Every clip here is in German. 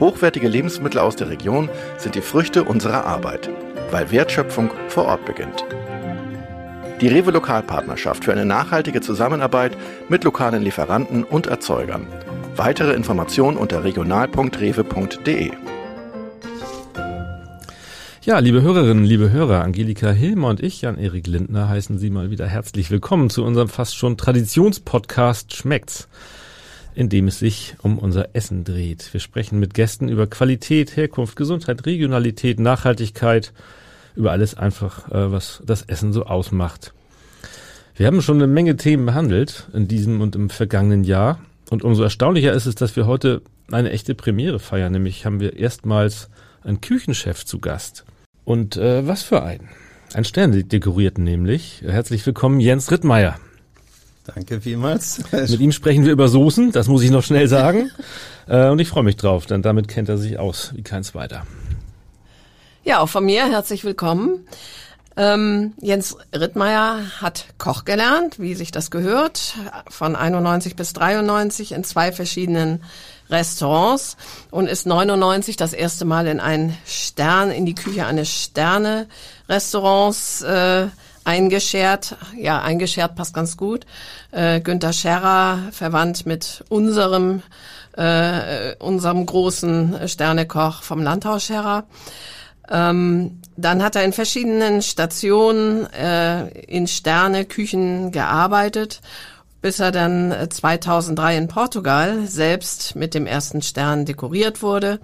Hochwertige Lebensmittel aus der Region sind die Früchte unserer Arbeit, weil Wertschöpfung vor Ort beginnt. Die Rewe Lokalpartnerschaft für eine nachhaltige Zusammenarbeit mit lokalen Lieferanten und Erzeugern. Weitere Informationen unter regional.rewe.de. Ja, liebe Hörerinnen, liebe Hörer, Angelika Hilmer und ich, Jan-Erik Lindner, heißen Sie mal wieder herzlich willkommen zu unserem fast schon Traditionspodcast Schmeckt's in dem es sich um unser Essen dreht. Wir sprechen mit Gästen über Qualität, Herkunft, Gesundheit, Regionalität, Nachhaltigkeit, über alles einfach, äh, was das Essen so ausmacht. Wir haben schon eine Menge Themen behandelt in diesem und im vergangenen Jahr. Und umso erstaunlicher ist es, dass wir heute eine echte Premiere feiern. Nämlich haben wir erstmals einen Küchenchef zu Gast. Und äh, was für einen? Ein Stern dekorierten nämlich. Herzlich willkommen, Jens Rittmeier. Danke vielmals. Mit ihm sprechen wir über Soßen, das muss ich noch schnell sagen. äh, und ich freue mich drauf, denn damit kennt er sich aus wie kein zweiter. Ja, auch von mir herzlich willkommen. Ähm, Jens Rittmeier hat Koch gelernt, wie sich das gehört, von 91 bis 93 in zwei verschiedenen Restaurants und ist 99 das erste Mal in ein Stern, in die Küche eines Sterne-Restaurants äh, eingeschert. Ja, eingeschert passt ganz gut. Äh, Günter Scherrer, verwandt mit unserem, äh, unserem großen Sternekoch vom Landhaus Scherrer. Ähm, dann hat er in verschiedenen Stationen äh, in Sterneküchen gearbeitet, bis er dann 2003 in Portugal selbst mit dem ersten Stern dekoriert wurde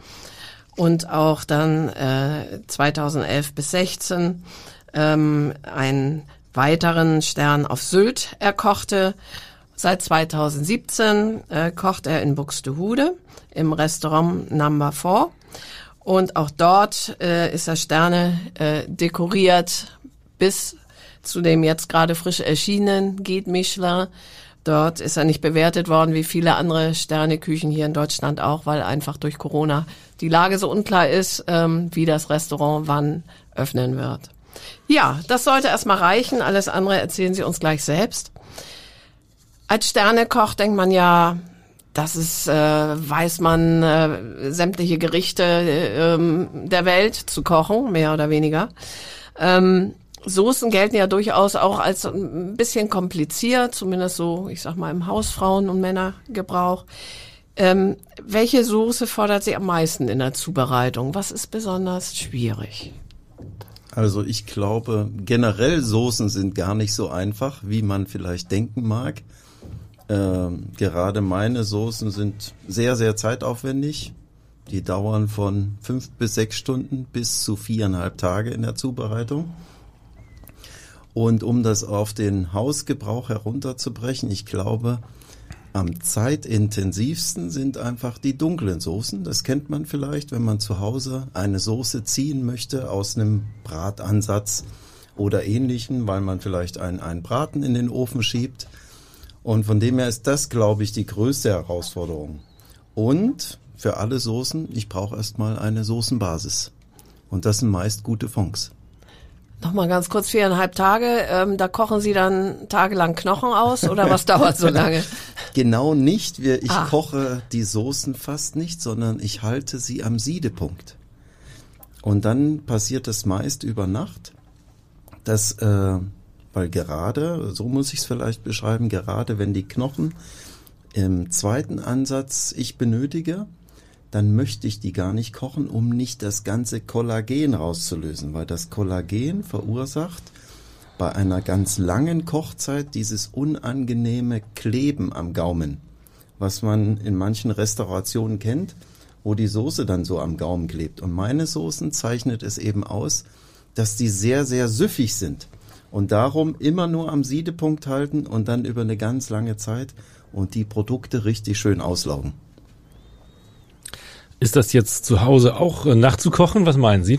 und auch dann äh, 2011 bis 16 ähm, einen weiteren Stern auf Sylt erkochte. Seit 2017 äh, kocht er in Buxtehude im Restaurant Number 4. Und auch dort äh, ist er Sterne äh, dekoriert bis zu dem jetzt gerade frisch erschienenen geht Michelin. Dort ist er nicht bewertet worden wie viele andere Sterneküchen hier in Deutschland auch, weil einfach durch Corona die Lage so unklar ist, ähm, wie das Restaurant wann öffnen wird. Ja, das sollte erstmal reichen. Alles andere erzählen Sie uns gleich selbst. Als Sternekoch denkt man ja, das ist, äh, weiß man, äh, sämtliche Gerichte äh, der Welt zu kochen, mehr oder weniger. Ähm, Soßen gelten ja durchaus auch als ein bisschen kompliziert, zumindest so, ich sag mal, im Hausfrauen- und Männergebrauch. Ähm, welche Soße fordert Sie am meisten in der Zubereitung? Was ist besonders schwierig? Also ich glaube, generell Soßen sind gar nicht so einfach, wie man vielleicht denken mag. Ähm, gerade meine Soßen sind sehr, sehr zeitaufwendig. Die dauern von fünf bis sechs Stunden bis zu viereinhalb Tage in der Zubereitung. Und um das auf den Hausgebrauch herunterzubrechen, ich glaube, am zeitintensivsten sind einfach die dunklen Soßen. Das kennt man vielleicht, wenn man zu Hause eine Soße ziehen möchte aus einem Bratansatz oder ähnlichen, weil man vielleicht einen, einen Braten in den Ofen schiebt. Und von dem her ist das, glaube ich, die größte Herausforderung. Und für alle Soßen, ich brauche erstmal eine Soßenbasis. Und das sind meist gute Fonds. Nochmal ganz kurz, viereinhalb Tage, ähm, da kochen Sie dann tagelang Knochen aus oder was dauert so lange? Genau nicht. Wir, ich ah. koche die Soßen fast nicht, sondern ich halte sie am Siedepunkt. Und dann passiert es meist über Nacht, dass, äh, weil gerade, so muss ich es vielleicht beschreiben, gerade wenn die Knochen im zweiten Ansatz ich benötige, dann möchte ich die gar nicht kochen, um nicht das ganze Kollagen rauszulösen, weil das Kollagen verursacht bei einer ganz langen Kochzeit dieses unangenehme Kleben am Gaumen, was man in manchen Restaurationen kennt, wo die Soße dann so am Gaumen klebt. Und meine Soßen zeichnet es eben aus, dass die sehr, sehr süffig sind. Und darum immer nur am Siedepunkt halten und dann über eine ganz lange Zeit und die Produkte richtig schön auslaugen. Ist das jetzt zu Hause auch äh, nachzukochen? Was meinen Sie?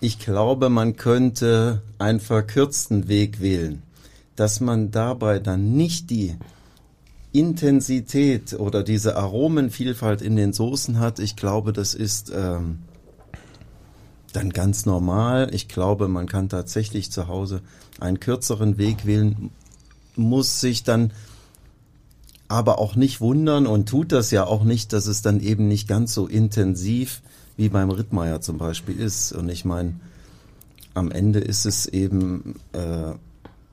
Ich glaube, man könnte einen verkürzten Weg wählen, dass man dabei dann nicht die Intensität oder diese Aromenvielfalt in den Soßen hat. Ich glaube, das ist ähm, dann ganz normal. Ich glaube, man kann tatsächlich zu Hause einen kürzeren Weg wählen, muss sich dann aber auch nicht wundern und tut das ja auch nicht, dass es dann eben nicht ganz so intensiv wie beim Rittmeier zum Beispiel ist. Und ich meine, am Ende ist es eben, äh,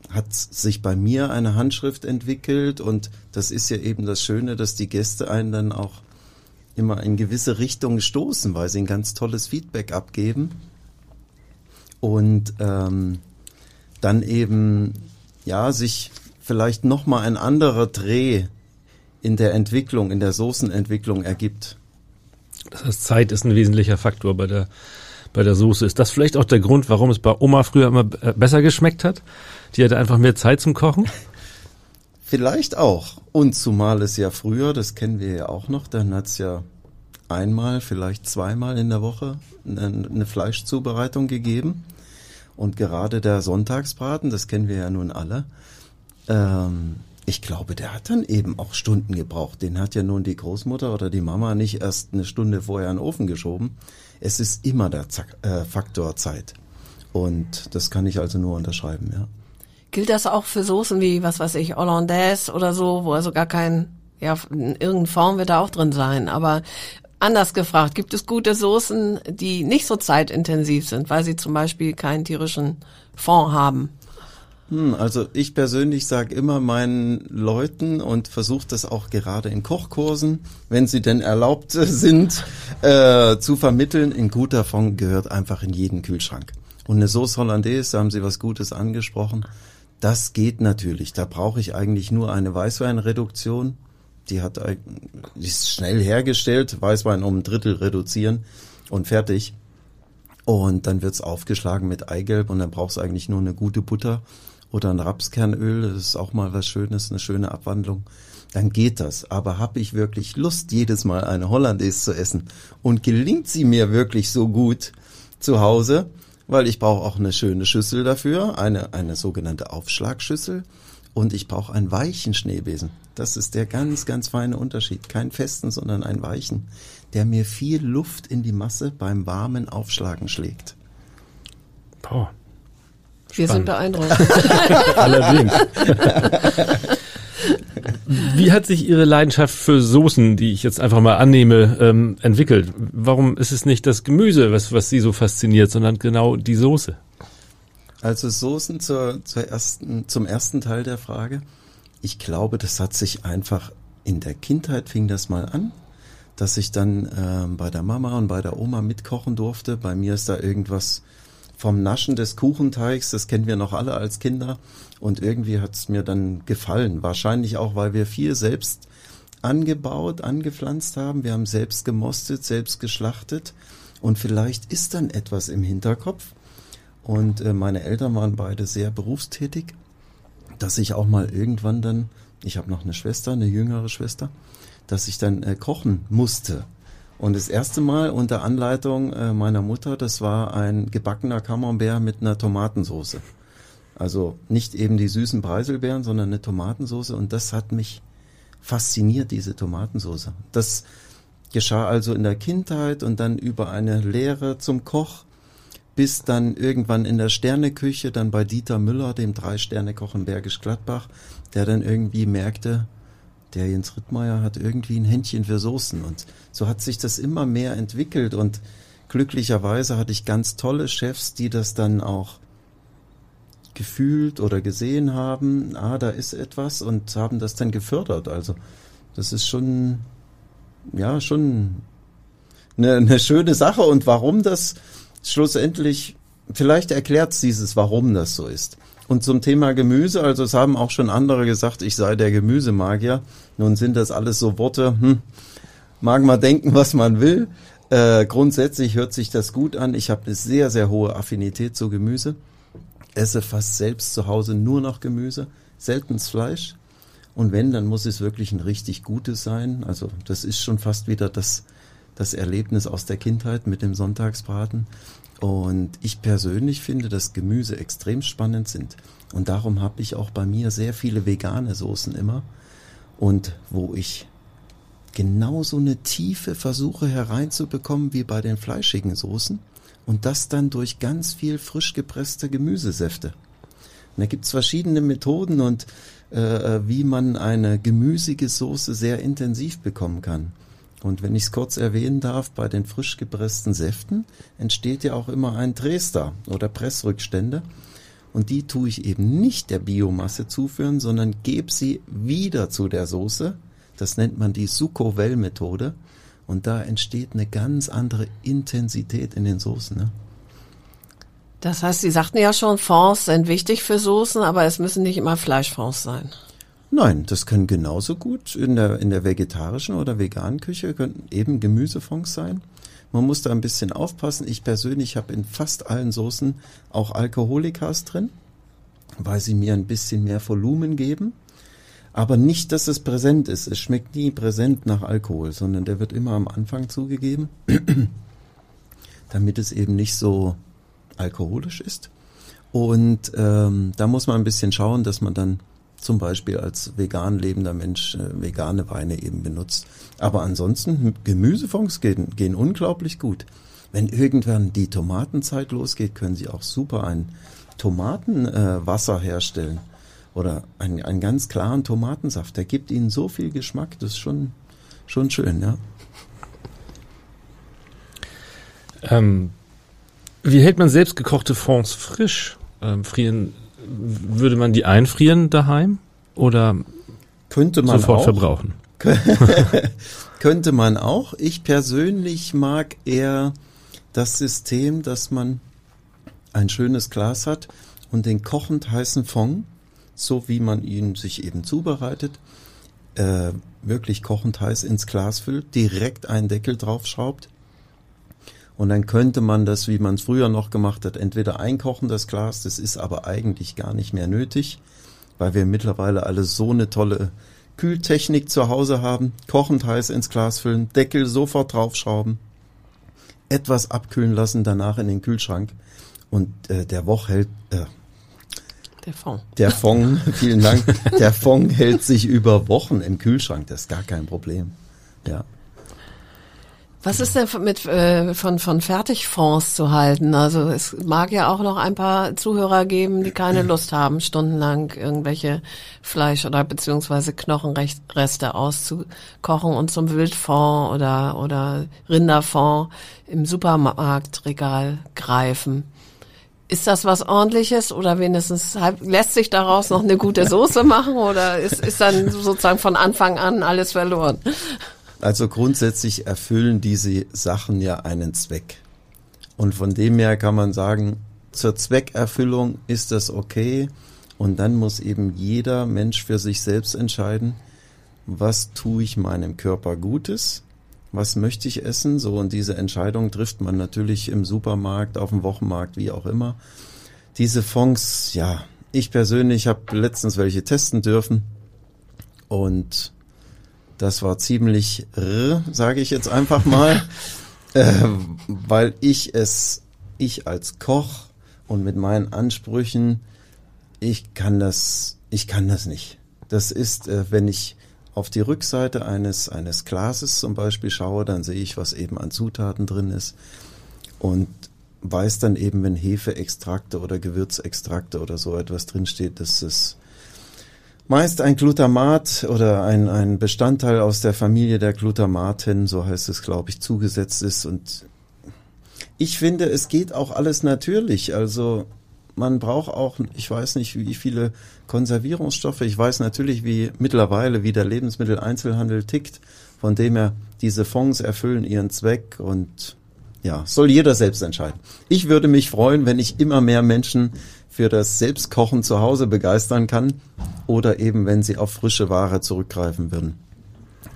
hat sich bei mir eine Handschrift entwickelt und das ist ja eben das Schöne, dass die Gäste einen dann auch immer in gewisse Richtungen stoßen, weil sie ein ganz tolles Feedback abgeben und ähm, dann eben ja sich vielleicht noch mal ein anderer Dreh in der Entwicklung, in der Soßenentwicklung ergibt. Das heißt, Zeit ist ein wesentlicher Faktor bei der bei der Soße. Ist das vielleicht auch der Grund, warum es bei Oma früher immer äh, besser geschmeckt hat? Die hatte einfach mehr Zeit zum Kochen? Vielleicht auch. Und zumal es ja früher, das kennen wir ja auch noch, dann hat's ja einmal, vielleicht zweimal in der Woche eine Fleischzubereitung gegeben. Und gerade der Sonntagsbraten, das kennen wir ja nun alle, ähm, ich glaube, der hat dann eben auch Stunden gebraucht. Den hat ja nun die Großmutter oder die Mama nicht erst eine Stunde vorher in den Ofen geschoben. Es ist immer der Zack, äh, Faktor Zeit. Und das kann ich also nur unterschreiben, ja. Gilt das auch für Soßen wie, was weiß ich, Hollandaise oder so, wo also gar kein, ja, in irgendeiner Form wird da auch drin sein. Aber anders gefragt, gibt es gute Soßen, die nicht so zeitintensiv sind, weil sie zum Beispiel keinen tierischen Fond haben? Hm, also ich persönlich sage immer meinen Leuten und versuche das auch gerade in Kochkursen, wenn sie denn erlaubt sind, äh, zu vermitteln. Ein guter Fond gehört einfach in jeden Kühlschrank. Und eine Sauce Hollandaise, da haben Sie was Gutes angesprochen. Das geht natürlich. Da brauche ich eigentlich nur eine Weißweinreduktion. Die hat, die ist schnell hergestellt. Weißwein um ein Drittel reduzieren und fertig. Und dann wird's aufgeschlagen mit Eigelb und dann brauchst du eigentlich nur eine gute Butter oder ein Rapskernöl, das ist auch mal was Schönes, eine schöne Abwandlung, dann geht das. Aber habe ich wirklich Lust, jedes Mal eine Hollandaise zu essen und gelingt sie mir wirklich so gut zu Hause, weil ich brauche auch eine schöne Schüssel dafür, eine, eine sogenannte Aufschlagschüssel und ich brauche einen weichen Schneebesen. Das ist der ganz, ganz feine Unterschied. Kein festen, sondern einen weichen, der mir viel Luft in die Masse beim warmen Aufschlagen schlägt. Boah. Wir sind beeindruckt. Allerdings. Wie hat sich Ihre Leidenschaft für Soßen, die ich jetzt einfach mal annehme, ähm, entwickelt? Warum ist es nicht das Gemüse, was, was Sie so fasziniert, sondern genau die Soße? Also Soßen zur, zur ersten, zum ersten Teil der Frage. Ich glaube, das hat sich einfach in der Kindheit fing das mal an, dass ich dann ähm, bei der Mama und bei der Oma mitkochen durfte. Bei mir ist da irgendwas vom Naschen des Kuchenteigs, das kennen wir noch alle als Kinder. Und irgendwie hat es mir dann gefallen. Wahrscheinlich auch, weil wir viel selbst angebaut, angepflanzt haben. Wir haben selbst gemostet, selbst geschlachtet. Und vielleicht ist dann etwas im Hinterkopf. Und äh, meine Eltern waren beide sehr berufstätig, dass ich auch mal irgendwann dann, ich habe noch eine Schwester, eine jüngere Schwester, dass ich dann äh, kochen musste. Und das erste Mal unter Anleitung äh, meiner Mutter, das war ein gebackener Camembert mit einer Tomatensauce. Also nicht eben die süßen Preiselbeeren, sondern eine Tomatensauce. Und das hat mich fasziniert, diese Tomatensauce. Das geschah also in der Kindheit und dann über eine Lehre zum Koch bis dann irgendwann in der Sterneküche, dann bei Dieter Müller, dem Drei-Sterne-Koch in Bergisch Gladbach, der dann irgendwie merkte, der Jens Rittmeier hat irgendwie ein Händchen für Soßen und so hat sich das immer mehr entwickelt und glücklicherweise hatte ich ganz tolle Chefs, die das dann auch gefühlt oder gesehen haben, ah, da ist etwas und haben das dann gefördert. Also das ist schon, ja, schon eine, eine schöne Sache und warum das schlussendlich, vielleicht erklärt es dieses, warum das so ist. Und zum Thema Gemüse, also es haben auch schon andere gesagt, ich sei der Gemüsemagier. Nun sind das alles so Worte, hm, mag man denken, was man will. Äh, grundsätzlich hört sich das gut an. Ich habe eine sehr, sehr hohe Affinität zu Gemüse. Esse fast selbst zu Hause nur noch Gemüse, seltens Fleisch. Und wenn, dann muss es wirklich ein richtig gutes sein. Also das ist schon fast wieder das das Erlebnis aus der Kindheit mit dem Sonntagsbraten. Und ich persönlich finde, dass Gemüse extrem spannend sind. Und darum habe ich auch bei mir sehr viele vegane Soßen immer. Und wo ich genauso eine Tiefe versuche hereinzubekommen wie bei den fleischigen Soßen. Und das dann durch ganz viel frisch gepresste Gemüsesäfte. Und da gibt's verschiedene Methoden und äh, wie man eine gemüsige Soße sehr intensiv bekommen kann. Und wenn ich es kurz erwähnen darf, bei den frisch gepressten Säften entsteht ja auch immer ein Dresder oder Pressrückstände. Und die tue ich eben nicht der Biomasse zuführen, sondern gebe sie wieder zu der Soße. Das nennt man die Succo-Well-Methode. Und da entsteht eine ganz andere Intensität in den Soßen. Ne? Das heißt, Sie sagten ja schon, Fonds sind wichtig für Soßen, aber es müssen nicht immer Fleischfonds sein. Nein, das können genauso gut in der, in der vegetarischen oder veganen Küche können eben Gemüsefonds sein. Man muss da ein bisschen aufpassen. Ich persönlich habe in fast allen Soßen auch Alkoholikas drin, weil sie mir ein bisschen mehr Volumen geben. Aber nicht, dass es präsent ist. Es schmeckt nie präsent nach Alkohol, sondern der wird immer am Anfang zugegeben, damit es eben nicht so alkoholisch ist. Und ähm, da muss man ein bisschen schauen, dass man dann zum Beispiel als vegan lebender Mensch äh, vegane Weine eben benutzt. Aber ansonsten, Gemüsefonds gehen, gehen unglaublich gut. Wenn irgendwann die Tomatenzeit losgeht, können Sie auch super ein Tomatenwasser äh, herstellen oder einen, einen ganz klaren Tomatensaft. Der gibt Ihnen so viel Geschmack, das ist schon, schon schön, ja. Ähm, wie hält man selbstgekochte Fonds frisch? Ähm, frieren würde man die einfrieren daheim oder könnte man sofort auch, verbrauchen? könnte man auch. Ich persönlich mag eher das System, dass man ein schönes Glas hat und den kochend heißen Fond, so wie man ihn sich eben zubereitet, äh, wirklich kochend heiß ins Glas füllt, direkt einen Deckel draufschraubt und dann könnte man das, wie man es früher noch gemacht hat, entweder einkochen, das Glas, das ist aber eigentlich gar nicht mehr nötig, weil wir mittlerweile alle so eine tolle Kühltechnik zu Hause haben. Kochend heiß ins Glas füllen, Deckel sofort draufschrauben, etwas abkühlen lassen, danach in den Kühlschrank. Und äh, der Woch hält, äh, der Fond. Der Fond, vielen Dank. Der Fond hält sich über Wochen im Kühlschrank, das ist gar kein Problem. Ja. Was ist denn mit äh, von von Fertigfonds zu halten? Also es mag ja auch noch ein paar Zuhörer geben, die keine Lust haben, stundenlang irgendwelche Fleisch oder beziehungsweise Knochenreste auszukochen und zum Wildfond oder oder Rinderfond im Supermarktregal greifen. Ist das was ordentliches oder wenigstens lässt sich daraus noch eine gute Soße machen oder ist, ist dann sozusagen von Anfang an alles verloren? Also grundsätzlich erfüllen diese Sachen ja einen Zweck. Und von dem her kann man sagen, zur Zweckerfüllung ist das okay. Und dann muss eben jeder Mensch für sich selbst entscheiden, was tue ich meinem Körper Gutes, was möchte ich essen. So, und diese Entscheidung trifft man natürlich im Supermarkt, auf dem Wochenmarkt, wie auch immer. Diese Fonds, ja, ich persönlich habe letztens welche testen dürfen. Und das war ziemlich, sage ich jetzt einfach mal, äh, weil ich es, ich als Koch und mit meinen Ansprüchen, ich kann das, ich kann das nicht. Das ist, äh, wenn ich auf die Rückseite eines, eines Glases zum Beispiel schaue, dann sehe ich, was eben an Zutaten drin ist und weiß dann eben, wenn Hefeextrakte oder Gewürzextrakte oder so etwas drinsteht, dass es meist ein Glutamat oder ein, ein Bestandteil aus der Familie der Glutamaten, so heißt es, glaube ich, zugesetzt ist. Und ich finde, es geht auch alles natürlich. Also man braucht auch, ich weiß nicht, wie viele Konservierungsstoffe. Ich weiß natürlich, wie mittlerweile, wie der Lebensmitteleinzelhandel tickt. Von dem her, diese Fonds erfüllen ihren Zweck und ja, soll jeder selbst entscheiden. Ich würde mich freuen, wenn ich immer mehr Menschen für das Selbstkochen zu Hause begeistern kann oder eben, wenn sie auf frische Ware zurückgreifen würden.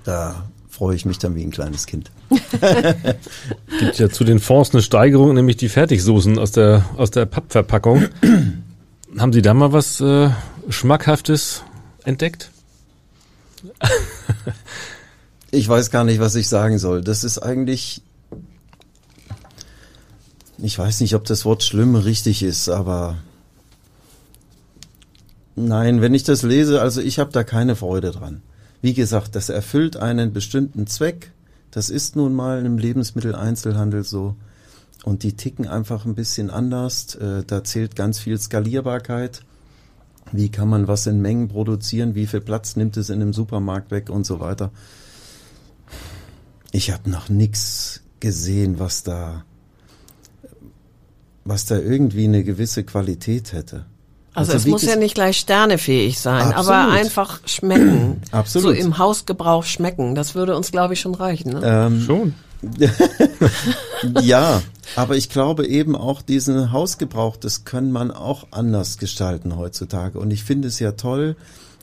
Da freue ich mich dann wie ein kleines Kind. Gibt ja zu den Fonds eine Steigerung, nämlich die Fertigsoßen aus der, aus der Pappverpackung. Haben Sie da mal was äh, Schmackhaftes entdeckt? Ich weiß gar nicht, was ich sagen soll. Das ist eigentlich, ich weiß nicht, ob das Wort schlimm richtig ist, aber nein, wenn ich das lese, also ich habe da keine Freude dran. Wie gesagt, das erfüllt einen bestimmten Zweck. Das ist nun mal im Lebensmitteleinzelhandel so. Und die ticken einfach ein bisschen anders. Äh, da zählt ganz viel Skalierbarkeit. Wie kann man was in Mengen produzieren? Wie viel Platz nimmt es in einem Supermarkt weg und so weiter? Ich habe noch nichts gesehen, was da, was da irgendwie eine gewisse Qualität hätte. Also, also es muss ja nicht gleich sternefähig sein, Absolut. aber einfach schmecken. Absolut. So im Hausgebrauch schmecken. Das würde uns, glaube ich, schon reichen. Ne? Ähm, schon. ja, aber ich glaube eben auch diesen Hausgebrauch, das kann man auch anders gestalten heutzutage. Und ich finde es ja toll,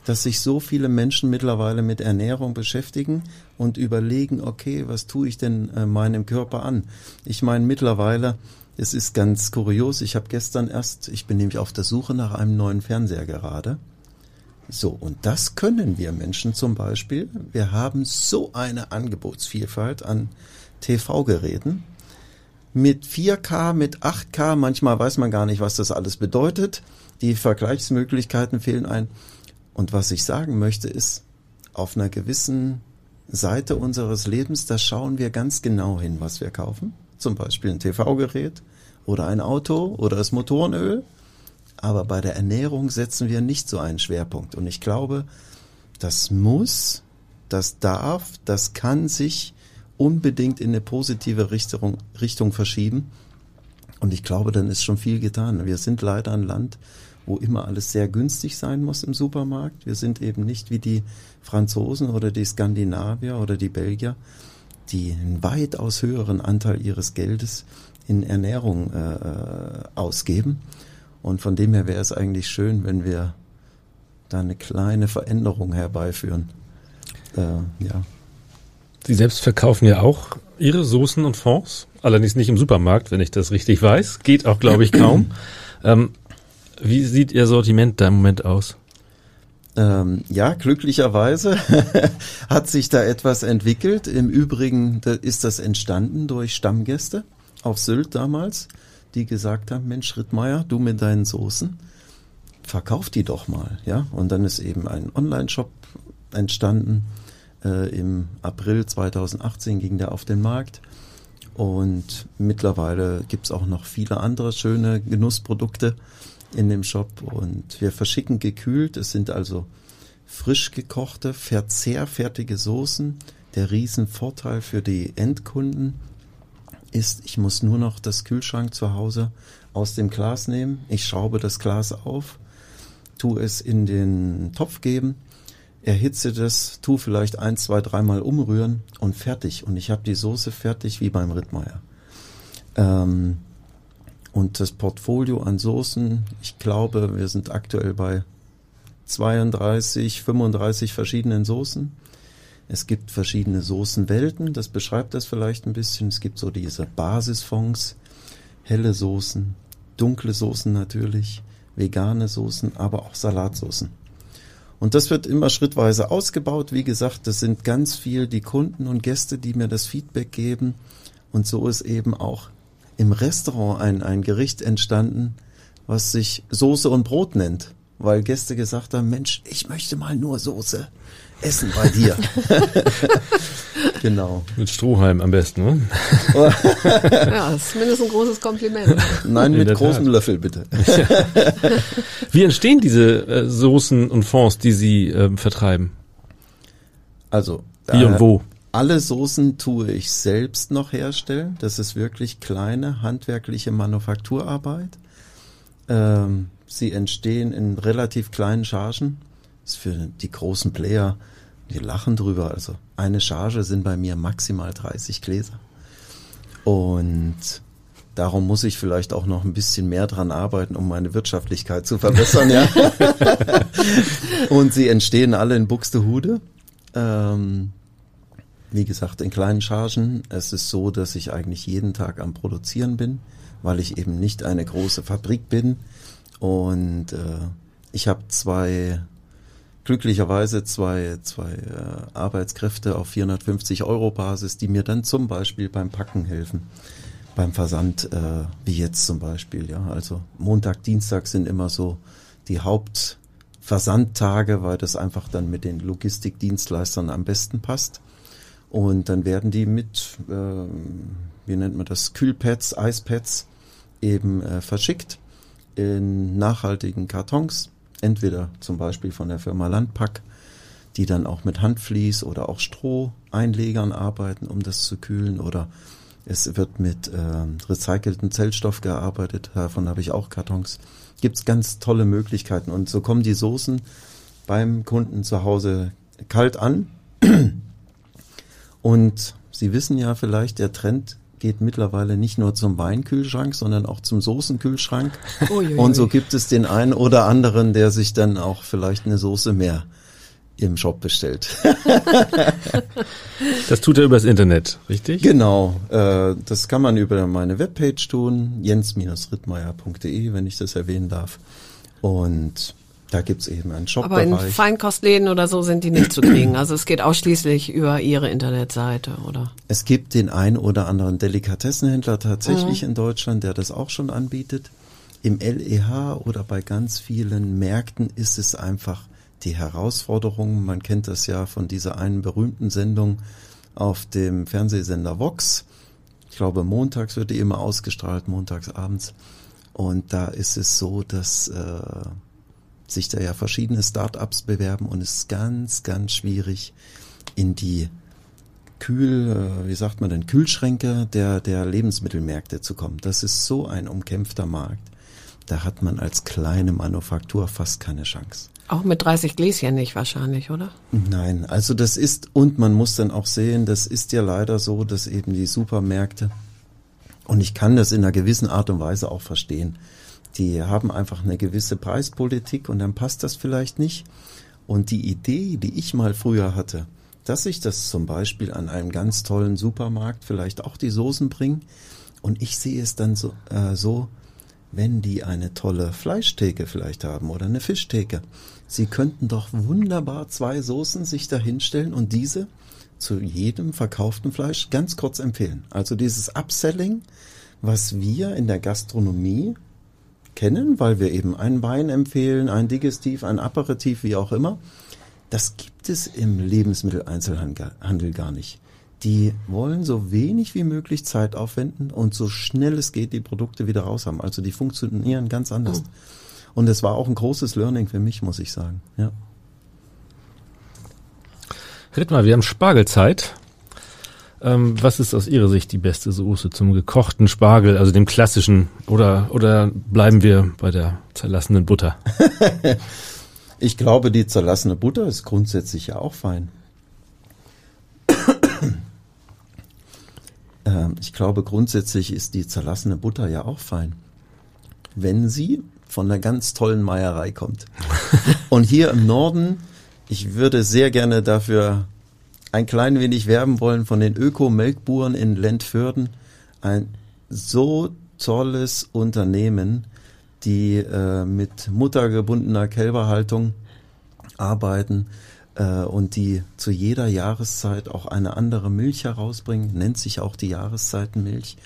dass sich so viele Menschen mittlerweile mit Ernährung beschäftigen und überlegen, okay, was tue ich denn äh, meinem Körper an? Ich meine, mittlerweile, es ist ganz kurios, ich habe gestern erst, ich bin nämlich auf der Suche nach einem neuen Fernseher gerade. So, und das können wir Menschen zum Beispiel. Wir haben so eine Angebotsvielfalt an TV-Geräten mit 4K, mit 8K. Manchmal weiß man gar nicht, was das alles bedeutet. Die Vergleichsmöglichkeiten fehlen ein. Und was ich sagen möchte ist, auf einer gewissen Seite unseres Lebens, da schauen wir ganz genau hin, was wir kaufen. Zum Beispiel ein TV-Gerät oder ein Auto oder das Motorenöl. Aber bei der Ernährung setzen wir nicht so einen Schwerpunkt. Und ich glaube, das muss, das darf, das kann sich unbedingt in eine positive Richtung, Richtung verschieben. Und ich glaube, dann ist schon viel getan. Wir sind leider ein Land, wo immer alles sehr günstig sein muss im Supermarkt. Wir sind eben nicht wie die Franzosen oder die Skandinavier oder die Belgier, die einen weitaus höheren Anteil ihres Geldes in Ernährung äh, äh ausgeben. Und von dem her wäre es eigentlich schön, wenn wir da eine kleine Veränderung herbeiführen. Äh, ja. Sie selbst verkaufen ja auch Ihre Soßen und Fonds, allerdings nicht im Supermarkt, wenn ich das richtig weiß. Geht auch, glaube ich, kaum. ähm, wie sieht Ihr Sortiment da im Moment aus? Ähm, ja, glücklicherweise hat sich da etwas entwickelt. Im Übrigen ist das entstanden durch Stammgäste auf Sylt damals, die gesagt haben, Mensch, Rittmeier, du mit deinen Soßen, verkauf die doch mal. Ja, und dann ist eben ein Online-Shop entstanden äh, Im April 2018 ging der auf den Markt. Und mittlerweile gibt es auch noch viele andere schöne Genussprodukte in dem Shop. Und wir verschicken gekühlt. Es sind also frisch gekochte, verzehrfertige Soßen. Der Riesenvorteil für die Endkunden ist, ich muss nur noch das Kühlschrank zu Hause aus dem Glas nehmen. Ich schraube das Glas auf, tue es in den Topf geben erhitze das, tu vielleicht ein, zwei, dreimal umrühren und fertig. Und ich habe die Soße fertig wie beim Rittmeier. Ähm, und das Portfolio an Soßen, ich glaube, wir sind aktuell bei 32, 35 verschiedenen Soßen. Es gibt verschiedene Soßenwelten, das beschreibt das vielleicht ein bisschen. Es gibt so diese Basisfonds, helle Soßen, dunkle Soßen natürlich, vegane Soßen, aber auch Salatsoßen. Und das wird immer schrittweise ausgebaut. Wie gesagt, das sind ganz viel die Kunden und Gäste, die mir das Feedback geben. Und so ist eben auch im Restaurant ein, ein Gericht entstanden, was sich Soße und Brot nennt. Weil Gäste gesagt haben, Mensch, ich möchte mal nur Soße essen bei dir. genau. Mit Strohhalm am besten, ne? ja, das ist zumindest ein großes Kompliment. Nein, mit großem Tat. Löffel, bitte. Wie entstehen diese äh, Soßen und Fonds, die Sie äh, vertreiben? Also. Wie äh, und wo? Alle Soßen tue ich selbst noch herstellen. Das ist wirklich kleine handwerkliche Manufakturarbeit. Ähm, sie entstehen in relativ kleinen Chargen ist für die großen Player, die lachen drüber. Also eine Charge sind bei mir maximal 30 Gläser. Und darum muss ich vielleicht auch noch ein bisschen mehr dran arbeiten, um meine Wirtschaftlichkeit zu verbessern, ja. Und sie entstehen alle in Buxtehude. Ähm, wie gesagt, in kleinen Chargen. Es ist so, dass ich eigentlich jeden Tag am Produzieren bin, weil ich eben nicht eine große Fabrik bin. Und äh, ich habe zwei glücklicherweise zwei, zwei äh, Arbeitskräfte auf 450 Euro Basis, die mir dann zum Beispiel beim Packen helfen. Beim Versand, äh, wie jetzt zum Beispiel, ja. Also Montag, Dienstag sind immer so die Hauptversandtage, weil das einfach dann mit den Logistikdienstleistern am besten passt. Und dann werden die mit, äh, wie nennt man das, Kühlpads, Eispads eben äh, verschickt in nachhaltigen Kartons, entweder zum Beispiel von der Firma Landpack, die dann auch mit Handvlies oder auch Stroheinlegern arbeiten, um das zu kühlen, oder es wird mit äh, recycelten Zellstoff gearbeitet, davon habe ich auch Kartons. Gibt's ganz tolle Möglichkeiten und so kommen die Soßen beim Kunden zu Hause kalt an. Und Sie wissen ja vielleicht, der Trend geht mittlerweile nicht nur zum Weinkühlschrank, sondern auch zum Soßenkühlschrank. Uiuiui. Und so gibt es den einen oder anderen, der sich dann auch vielleicht eine Soße mehr im Shop bestellt. das tut er übers Internet, richtig? Genau, äh, das kann man über meine Webpage tun, jens-rittmeier.de, wenn ich das erwähnen darf. Und da gibt's eben einen Shop-Bereich. Aber in Feinkostlläden oder so sind die nicht zu kriegen. Also es geht ausschließlich über Ihre Internetseite, oder? Es gibt den ein oder anderen Delikatessenhändler tatsächlich mhm. in Deutschland, der das auch schon anbietet. Im LEH oder bei ganz vielen Märkten ist es einfach die Herausforderung. Man kennt das ja von dieser einen berühmten Sendung auf dem Fernsehsender Vox. Ich glaube, montags wird die immer ausgestrahlt, montags abends. Und da ist es so, dass äh, sich da ja verschiedene Startups bewerben und es ist ganz, ganz schwierig in die Kühl, äh, wie sagt man denn, Kühlschränke der, der Lebensmittelmärkte zu kommen. Das ist so ein umkämpfter Markt. Da hat man als kleine Manufaktur fast keine Chance. Auch mit 30 Gläschen nicht wahrscheinlich, oder? Nein, also das ist, und man muss dann auch sehen, das ist ja leider so, dass eben die Supermärkte, und ich kann das in einer gewissen Art und Weise auch verstehen, die haben einfach eine gewisse Preispolitik und dann passt das vielleicht nicht. Und die Idee, die ich mal früher hatte, dass ich das zum Beispiel an einem ganz tollen Supermarkt vielleicht auch die Soßen bringe und ich sehe es dann so, äh, so, wenn die eine tolle Fleischtheke vielleicht haben oder eine Fischtheke. Sie könnten doch wunderbar zwei Soßen sich dahinstellen und diese zu jedem verkauften Fleisch ganz kurz empfehlen. Also dieses Upselling, was wir in der Gastronomie kennen, weil wir eben einen Wein empfehlen, ein Digestiv, ein Aperitif, wie auch immer. Das gibt es im Lebensmitteleinzelhandel gar nicht. Die wollen so wenig wie möglich Zeit aufwenden und so schnell es geht die Produkte wieder raus haben. Also die funktionieren ganz anders. Oh. Und es war auch ein großes Learning für mich, muss ich sagen. Ja. Rittmar, wir haben Spargelzeit. Ähm, was ist aus Ihrer Sicht die beste Soße zum gekochten Spargel, also dem klassischen, oder, oder bleiben wir bei der zerlassenen Butter? ich glaube, die zerlassene Butter ist grundsätzlich ja auch fein. ähm, ich glaube, grundsätzlich ist die zerlassene Butter ja auch fein. Wenn sie von einer ganz tollen Meierei kommt. Und hier im Norden, ich würde sehr gerne dafür ein klein wenig werben wollen von den Öko-Melkburen in Lentfürden. Ein so tolles Unternehmen, die äh, mit muttergebundener Kälberhaltung arbeiten äh, und die zu jeder Jahreszeit auch eine andere Milch herausbringen, nennt sich auch die Jahreszeitenmilch.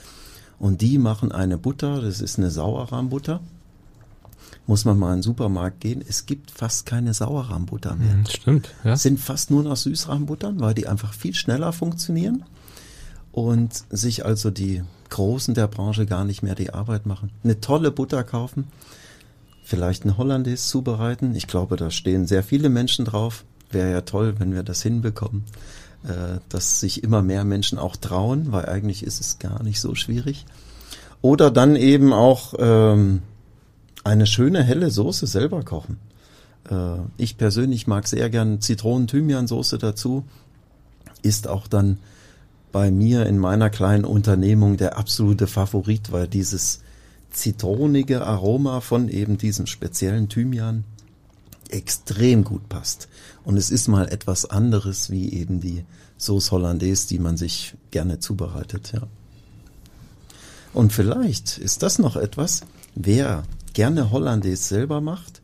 Und die machen eine Butter, das ist eine Sauerrahmbutter muss man mal in den Supermarkt gehen, es gibt fast keine Sauerrahmbutter mehr. Mhm, stimmt, ja. Es sind fast nur noch Süßrahmbuttern, weil die einfach viel schneller funktionieren und sich also die Großen der Branche gar nicht mehr die Arbeit machen. Eine tolle Butter kaufen, vielleicht ein Hollandaise zubereiten. Ich glaube, da stehen sehr viele Menschen drauf. Wäre ja toll, wenn wir das hinbekommen, äh, dass sich immer mehr Menschen auch trauen, weil eigentlich ist es gar nicht so schwierig. Oder dann eben auch ähm, eine schöne helle Soße selber kochen. Äh, ich persönlich mag sehr gern Zitronen-Thymian-Soße dazu. Ist auch dann bei mir in meiner kleinen Unternehmung der absolute Favorit, weil dieses zitronige Aroma von eben diesem speziellen Thymian extrem gut passt. Und es ist mal etwas anderes wie eben die Sauce Hollandaise, die man sich gerne zubereitet, ja. Und vielleicht ist das noch etwas, wer gerne Hollandaise selber macht,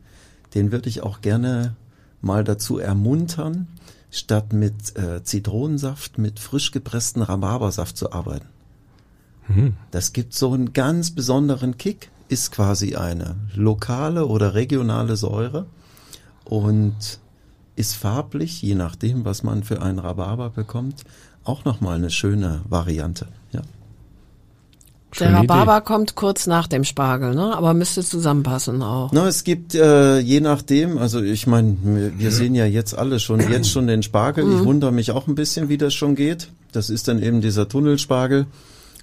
den würde ich auch gerne mal dazu ermuntern, statt mit äh, Zitronensaft mit frisch gepressten Rhabarbersaft zu arbeiten. Das gibt so einen ganz besonderen Kick, ist quasi eine lokale oder regionale Säure und ist farblich, je nachdem, was man für einen Rhabarber bekommt, auch nochmal eine schöne Variante. Ja. Der Rhabarber kommt kurz nach dem Spargel, ne? aber müsste zusammenpassen auch. Na, es gibt äh, je nachdem, also ich meine, wir, wir sehen ja jetzt alle schon jetzt schon den Spargel. Ich wundere mich auch ein bisschen, wie das schon geht. Das ist dann eben dieser Tunnelspargel.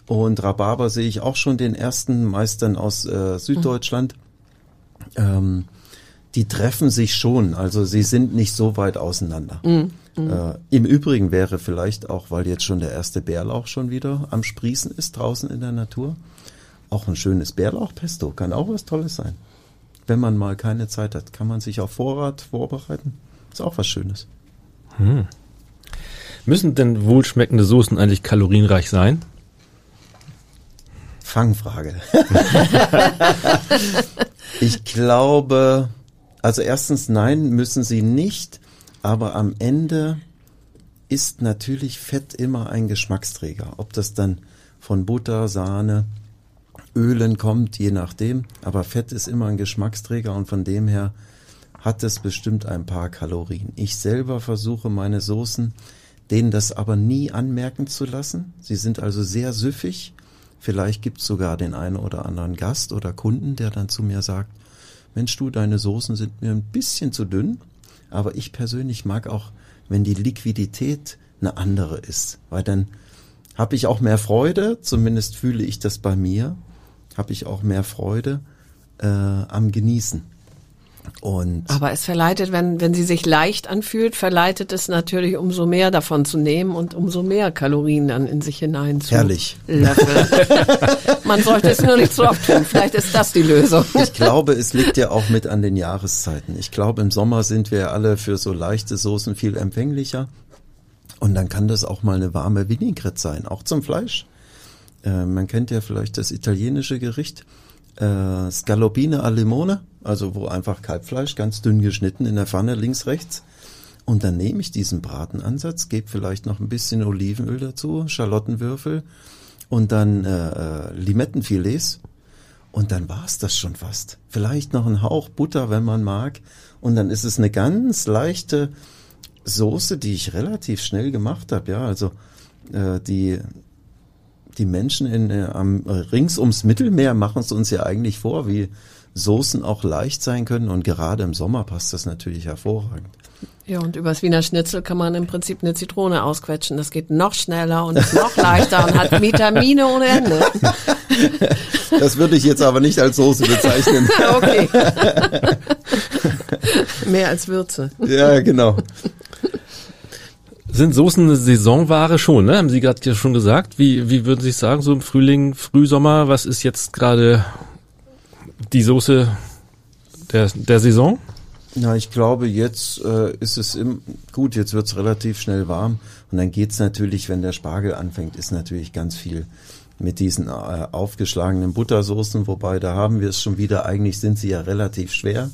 Und Rhabarber sehe ich auch schon den ersten, meist dann aus äh, Süddeutschland. Ähm, die treffen sich schon, also sie sind nicht so weit auseinander. Äh, Im Übrigen wäre vielleicht auch, weil jetzt schon der erste Bärlauch schon wieder am Sprießen ist draußen in der Natur, auch ein schönes Bärlauchpesto kann auch was Tolles sein. Wenn man mal keine Zeit hat, kann man sich auf Vorrat vorbereiten. Ist auch was Schönes. Müssen denn wohlschmeckende Soßen eigentlich kalorienreich sein? Fangfrage. ich glaube, also erstens nein, müssen sie nicht, aber am Ende ist natürlich Fett immer ein Geschmacksträger. Ob das dann von Butter, Sahne, Ölen kommt, je nachdem. Aber Fett ist immer ein Geschmacksträger und von dem her hat es bestimmt ein paar Kalorien. Ich selber versuche meine Soßen, denen das aber nie anmerken zu lassen. Sie sind also sehr süffig. Vielleicht gibt es sogar den einen oder anderen Gast oder Kunden, der dann zu mir sagt, Mensch du, deine Soßen sind mir ein bisschen zu dünn. Aber ich persönlich mag auch, wenn die Liquidität eine andere ist, weil dann habe ich auch mehr Freude, zumindest fühle ich das bei mir, habe ich auch mehr Freude äh, am Genießen. Und Aber es verleitet, wenn, wenn sie sich leicht anfühlt, verleitet es natürlich umso mehr davon zu nehmen und umso mehr Kalorien dann in sich hinein zu Herrlich. Man sollte es nur nicht so oft tun. Vielleicht ist das die Lösung. ich glaube, es liegt ja auch mit an den Jahreszeiten. Ich glaube, im Sommer sind wir alle für so leichte Soßen viel empfänglicher. Und dann kann das auch mal eine warme Vinaigrette sein, auch zum Fleisch. Äh, man kennt ja vielleicht das italienische Gericht äh, Scallopine al Limone, also wo einfach Kalbfleisch ganz dünn geschnitten in der Pfanne links rechts. Und dann nehme ich diesen Bratenansatz, gebe vielleicht noch ein bisschen Olivenöl dazu, Schalottenwürfel und dann äh, äh, Limettenfilets. Und dann war's das schon fast. Vielleicht noch ein Hauch Butter, wenn man mag. Und dann ist es eine ganz leichte Soße, die ich relativ schnell gemacht habe. Ja, also äh, die die Menschen in, äh, am, äh, rings ums Mittelmeer machen es uns ja eigentlich vor, wie Soßen auch leicht sein können. Und gerade im Sommer passt das natürlich hervorragend. Ja, und übers Wiener Schnitzel kann man im Prinzip eine Zitrone ausquetschen. Das geht noch schneller und ist noch leichter und hat Vitamine ohne Ende. Das würde ich jetzt aber nicht als Soße bezeichnen. Okay. Mehr als Würze. ja, genau. Sind Soßen eine Saisonware schon, ne? Haben Sie gerade ja schon gesagt. Wie, wie würden Sie sagen, so im Frühling, Frühsommer, was ist jetzt gerade die Soße der, der Saison? Na, ich glaube, jetzt äh, ist es im, gut, jetzt wird's relativ schnell warm und dann geht's natürlich, wenn der Spargel anfängt, ist natürlich ganz viel mit diesen äh, aufgeschlagenen Buttersoßen, wobei da haben wir es schon wieder, eigentlich sind sie ja relativ schwer,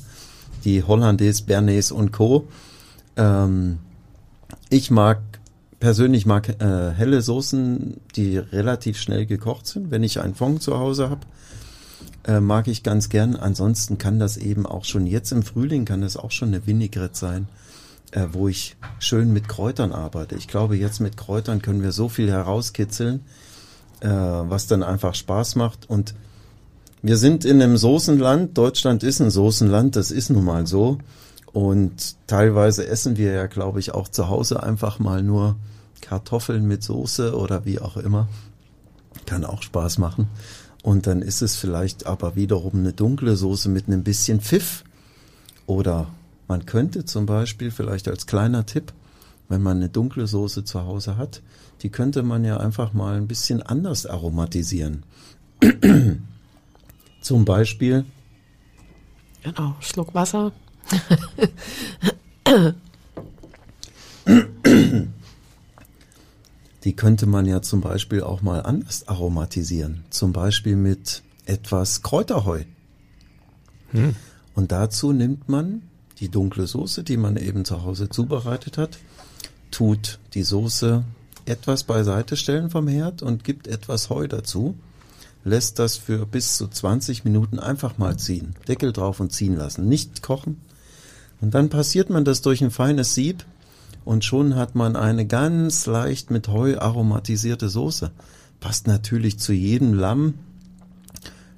die Hollandaise, Bernays und Co. Ähm, ich mag, persönlich mag äh, helle Soßen, die relativ schnell gekocht sind, wenn ich einen Fond zu Hause habe äh, mag ich ganz gern. Ansonsten kann das eben auch schon jetzt im Frühling kann das auch schon eine Vinaigrette sein, äh, wo ich schön mit Kräutern arbeite. Ich glaube, jetzt mit Kräutern können wir so viel herauskitzeln, äh, was dann einfach Spaß macht. Und wir sind in einem Soßenland. Deutschland ist ein Soßenland. Das ist nun mal so. Und teilweise essen wir ja, glaube ich, auch zu Hause einfach mal nur Kartoffeln mit Soße oder wie auch immer. Kann auch Spaß machen. Und dann ist es vielleicht aber wiederum eine dunkle Soße mit einem bisschen Pfiff. Oder man könnte zum Beispiel vielleicht als kleiner Tipp, wenn man eine dunkle Soße zu Hause hat, die könnte man ja einfach mal ein bisschen anders aromatisieren. zum Beispiel Genau, Schluck Wasser. Die könnte man ja zum Beispiel auch mal anders aromatisieren. Zum Beispiel mit etwas Kräuterheu. Und dazu nimmt man die dunkle Soße, die man eben zu Hause zubereitet hat, tut die Soße etwas beiseite stellen vom Herd und gibt etwas Heu dazu, lässt das für bis zu 20 Minuten einfach mal ziehen. Deckel drauf und ziehen lassen, nicht kochen. Und dann passiert man das durch ein feines Sieb und schon hat man eine ganz leicht mit Heu aromatisierte Soße. Passt natürlich zu jedem Lamm,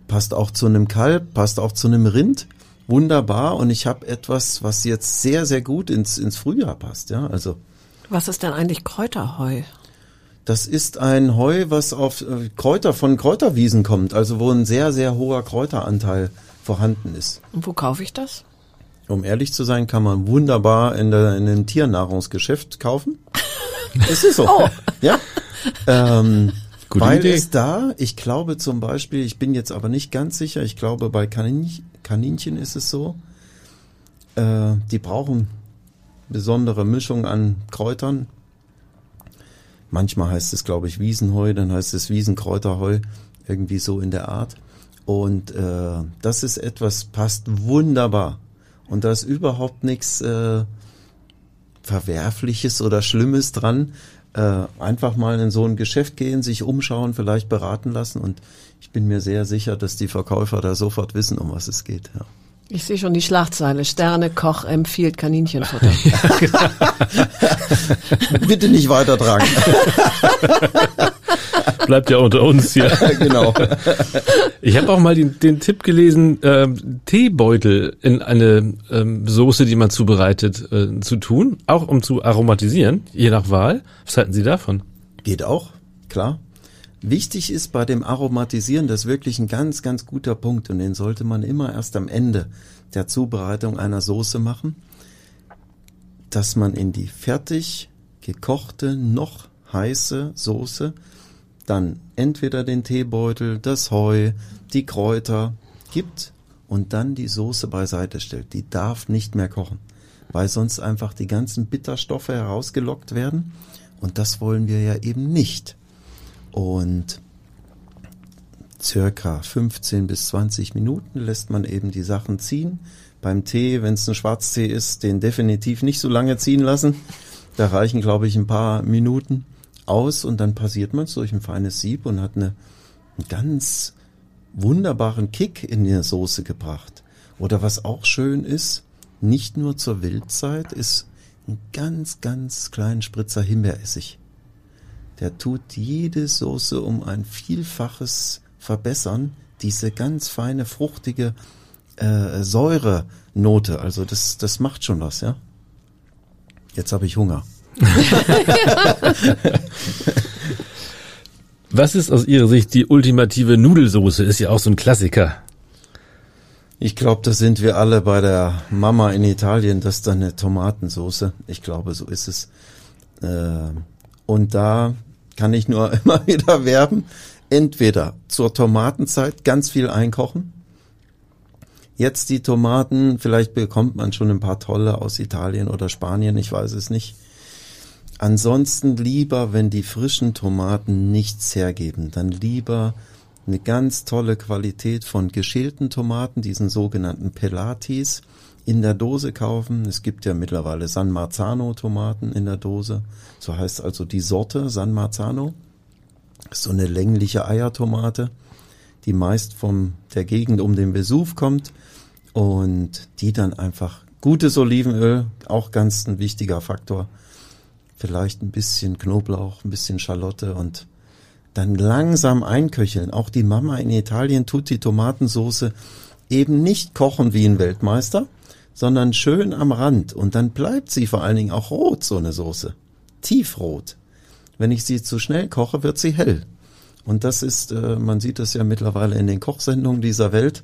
passt auch zu einem Kalb, passt auch zu einem Rind. Wunderbar. Und ich habe etwas, was jetzt sehr, sehr gut ins, ins Frühjahr passt. Ja, also. Was ist denn eigentlich Kräuterheu? Das ist ein Heu, was auf äh, Kräuter von Kräuterwiesen kommt, also wo ein sehr, sehr hoher Kräuteranteil vorhanden ist. Und wo kaufe ich das? Um ehrlich zu sein, kann man wunderbar in, der, in einem Tiernahrungsgeschäft kaufen. Das ist so. Oh. Ja. Ähm, Gute weil Idee. es da, ich glaube zum Beispiel, ich bin jetzt aber nicht ganz sicher, ich glaube bei Kaninchen, Kaninchen ist es so, äh, die brauchen besondere Mischung an Kräutern. Manchmal heißt es, glaube ich, Wiesenheu, dann heißt es Wiesenkräuterheu, irgendwie so in der Art. Und äh, das ist etwas, passt wunderbar. Und da ist überhaupt nichts äh, Verwerfliches oder Schlimmes dran. Äh, einfach mal in so ein Geschäft gehen, sich umschauen, vielleicht beraten lassen. Und ich bin mir sehr sicher, dass die Verkäufer da sofort wissen, um was es geht. Ja. Ich sehe schon die Schlagzeile. Sterne Koch empfiehlt Kaninchenfutter. Bitte nicht weitertragen. Bleibt ja unter uns hier. genau. Ich habe auch mal den, den Tipp gelesen, ähm, Teebeutel in eine ähm, Soße, die man zubereitet, äh, zu tun, auch um zu aromatisieren, je nach Wahl. Was halten Sie davon? Geht auch, klar. Wichtig ist bei dem Aromatisieren, das ist wirklich ein ganz, ganz guter Punkt und den sollte man immer erst am Ende der Zubereitung einer Soße machen, dass man in die fertig gekochte, noch heiße Soße dann entweder den Teebeutel, das Heu, die Kräuter gibt und dann die Soße beiseite stellt. Die darf nicht mehr kochen, weil sonst einfach die ganzen Bitterstoffe herausgelockt werden und das wollen wir ja eben nicht. Und circa 15 bis 20 Minuten lässt man eben die Sachen ziehen. Beim Tee, wenn es ein Schwarztee ist, den definitiv nicht so lange ziehen lassen. Da reichen, glaube ich, ein paar Minuten aus und dann passiert man es durch ein feines Sieb und hat eine, einen ganz wunderbaren Kick in die Soße gebracht. Oder was auch schön ist, nicht nur zur Wildzeit, ist ein ganz, ganz kleinen Spritzer Himbeeressig. Der tut jede Soße um ein Vielfaches verbessern. Diese ganz feine, fruchtige äh, Säurenote. Also das, das macht schon was, ja. Jetzt habe ich Hunger. Was ist aus Ihrer Sicht die ultimative Nudelsoße? Ist ja auch so ein Klassiker. Ich glaube, da sind wir alle bei der Mama in Italien. Das ist dann eine Tomatensoße. Ich glaube, so ist es. Äh, und da kann ich nur immer wieder werben. Entweder zur Tomatenzeit ganz viel einkochen. Jetzt die Tomaten, vielleicht bekommt man schon ein paar tolle aus Italien oder Spanien, ich weiß es nicht. Ansonsten lieber, wenn die frischen Tomaten nichts hergeben, dann lieber eine ganz tolle Qualität von geschälten Tomaten, diesen sogenannten Pelatis, in der Dose kaufen. Es gibt ja mittlerweile San Marzano Tomaten in der Dose. So heißt also die Sorte San Marzano. So eine längliche Eiertomate, die meist von der Gegend um den Vesuv kommt und die dann einfach gutes Olivenöl, auch ganz ein wichtiger Faktor. Vielleicht ein bisschen Knoblauch, ein bisschen Schalotte und dann langsam einköcheln. Auch die Mama in Italien tut die Tomatensoße eben nicht kochen wie ein Weltmeister, sondern schön am Rand. Und dann bleibt sie vor allen Dingen auch rot, so eine Soße. Tiefrot. Wenn ich sie zu schnell koche, wird sie hell. Und das ist, äh, man sieht es ja mittlerweile in den Kochsendungen dieser Welt,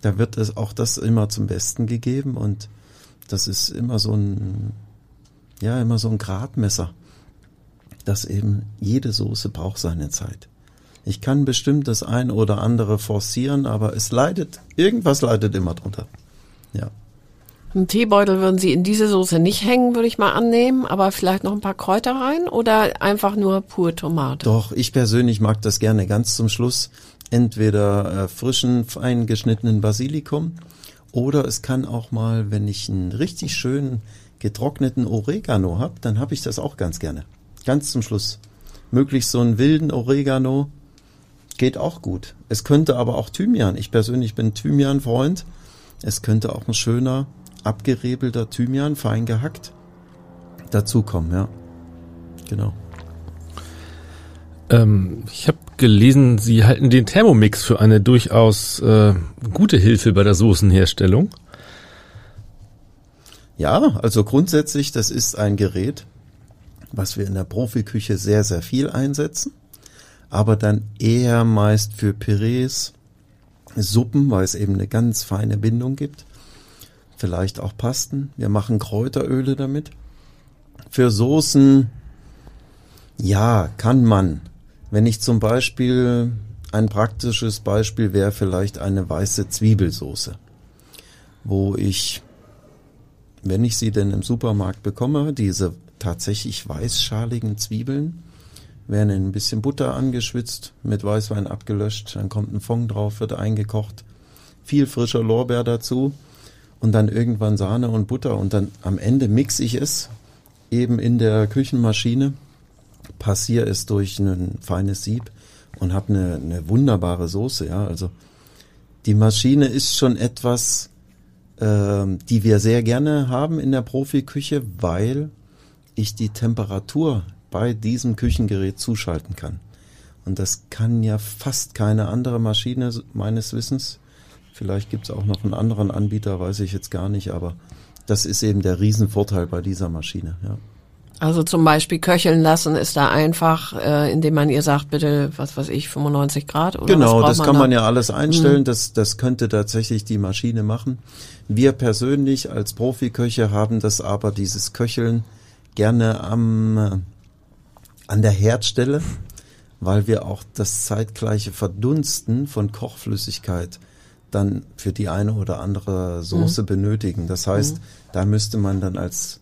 da wird es auch das immer zum Besten gegeben und das ist immer so ein, ja, immer so ein Gradmesser, dass eben jede Soße braucht seine Zeit. Ich kann bestimmt das ein oder andere forcieren, aber es leidet, irgendwas leidet immer drunter. Ja. Einen Teebeutel würden Sie in diese Soße nicht hängen, würde ich mal annehmen, aber vielleicht noch ein paar Kräuter rein oder einfach nur pur Tomate? Doch, ich persönlich mag das gerne ganz zum Schluss. Entweder äh, frischen, fein geschnittenen Basilikum Oder es kann auch mal, wenn ich einen richtig schönen getrockneten Oregano habe, dann habe ich das auch ganz gerne. Ganz zum Schluss. Möglichst so einen wilden Oregano geht auch gut. Es könnte aber auch Thymian. Ich persönlich bin Thymian-Freund. Es könnte auch ein schöner, abgerebelter Thymian, fein gehackt, dazukommen, ja. Genau. Ähm, ich habe gelesen, Sie halten den Thermomix für eine durchaus äh, gute Hilfe bei der Soßenherstellung. Ja, also grundsätzlich, das ist ein Gerät, was wir in der Profiküche sehr, sehr viel einsetzen, aber dann eher meist für Pürees, Suppen, weil es eben eine ganz feine Bindung gibt. Vielleicht auch Pasten. Wir machen Kräuteröle damit. Für Soßen, ja, kann man. Wenn ich zum Beispiel, ein praktisches Beispiel wäre vielleicht eine weiße Zwiebelsoße, wo ich, wenn ich sie denn im Supermarkt bekomme, diese tatsächlich weißschaligen Zwiebeln, werden in ein bisschen Butter angeschwitzt, mit Weißwein abgelöscht, dann kommt ein Fond drauf, wird eingekocht, viel frischer Lorbeer dazu und dann irgendwann Sahne und Butter und dann am Ende mixe ich es eben in der Küchenmaschine passiere es durch ein feines Sieb und habe eine, eine wunderbare Soße. Ja, also die Maschine ist schon etwas, äh, die wir sehr gerne haben in der Profiküche, weil ich die Temperatur bei diesem Küchengerät zuschalten kann. Und das kann ja fast keine andere Maschine meines Wissens. Vielleicht gibt es auch noch einen anderen Anbieter, weiß ich jetzt gar nicht, aber das ist eben der Riesenvorteil bei dieser Maschine. Ja. Also zum Beispiel köcheln lassen ist da einfach, äh, indem man ihr sagt, bitte, was weiß ich, 95 Grad oder Genau, das man kann da? man ja alles einstellen. Mhm. Das, das könnte tatsächlich die Maschine machen. Wir persönlich als Profiköche haben das aber, dieses Köcheln, gerne am, äh, an der Herdstelle, weil wir auch das zeitgleiche Verdunsten von Kochflüssigkeit dann für die eine oder andere Soße mhm. benötigen. Das heißt, mhm. da müsste man dann als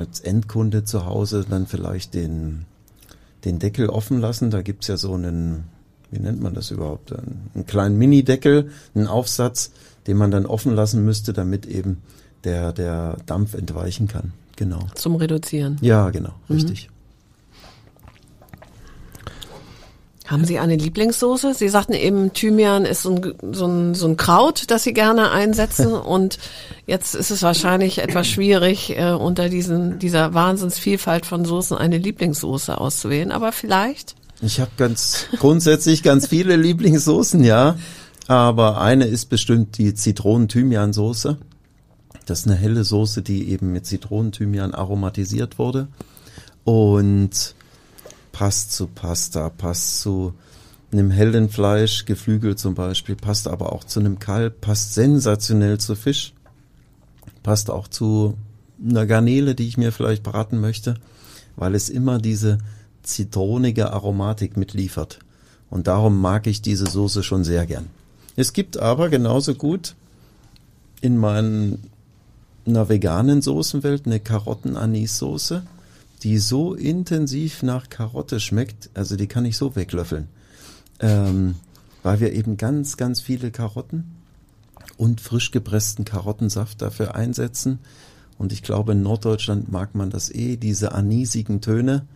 als Endkunde zu Hause dann vielleicht den, den Deckel offen lassen. Da gibt's ja so einen, wie nennt man das überhaupt, einen, einen kleinen Mini-Deckel, einen Aufsatz, den man dann offen lassen müsste, damit eben der, der Dampf entweichen kann. Genau. Zum Reduzieren. Ja, genau, mhm. richtig. Haben Sie eine Lieblingssoße? Sie sagten eben, Thymian ist so ein, so ein, so ein Kraut, das Sie gerne einsetzen. Und jetzt ist es wahrscheinlich etwas schwierig, äh, unter diesen, dieser Wahnsinnsvielfalt von Soßen eine Lieblingssoße auszuwählen. Aber vielleicht? Ich habe ganz grundsätzlich ganz viele Lieblingssoßen, ja. Aber eine ist bestimmt die Zitronen-Thymian-Soße. Das ist eine helle Soße, die eben mit Zitronen-Thymian aromatisiert wurde. Und passt zu Pasta, passt zu einem hellen Fleisch, Geflügel zum Beispiel, passt aber auch zu einem Kalb, passt sensationell zu Fisch, passt auch zu einer Garnele, die ich mir vielleicht braten möchte, weil es immer diese zitronige Aromatik mitliefert. Und darum mag ich diese Soße schon sehr gern. Es gibt aber genauso gut in meiner veganen Soßenwelt eine Karotten-Anis-Soße die so intensiv nach Karotte schmeckt, also die kann ich so weglöffeln. Ähm, weil wir eben ganz, ganz viele Karotten und frisch gepressten Karottensaft dafür einsetzen. Und ich glaube, in Norddeutschland mag man das eh, diese anisigen Töne.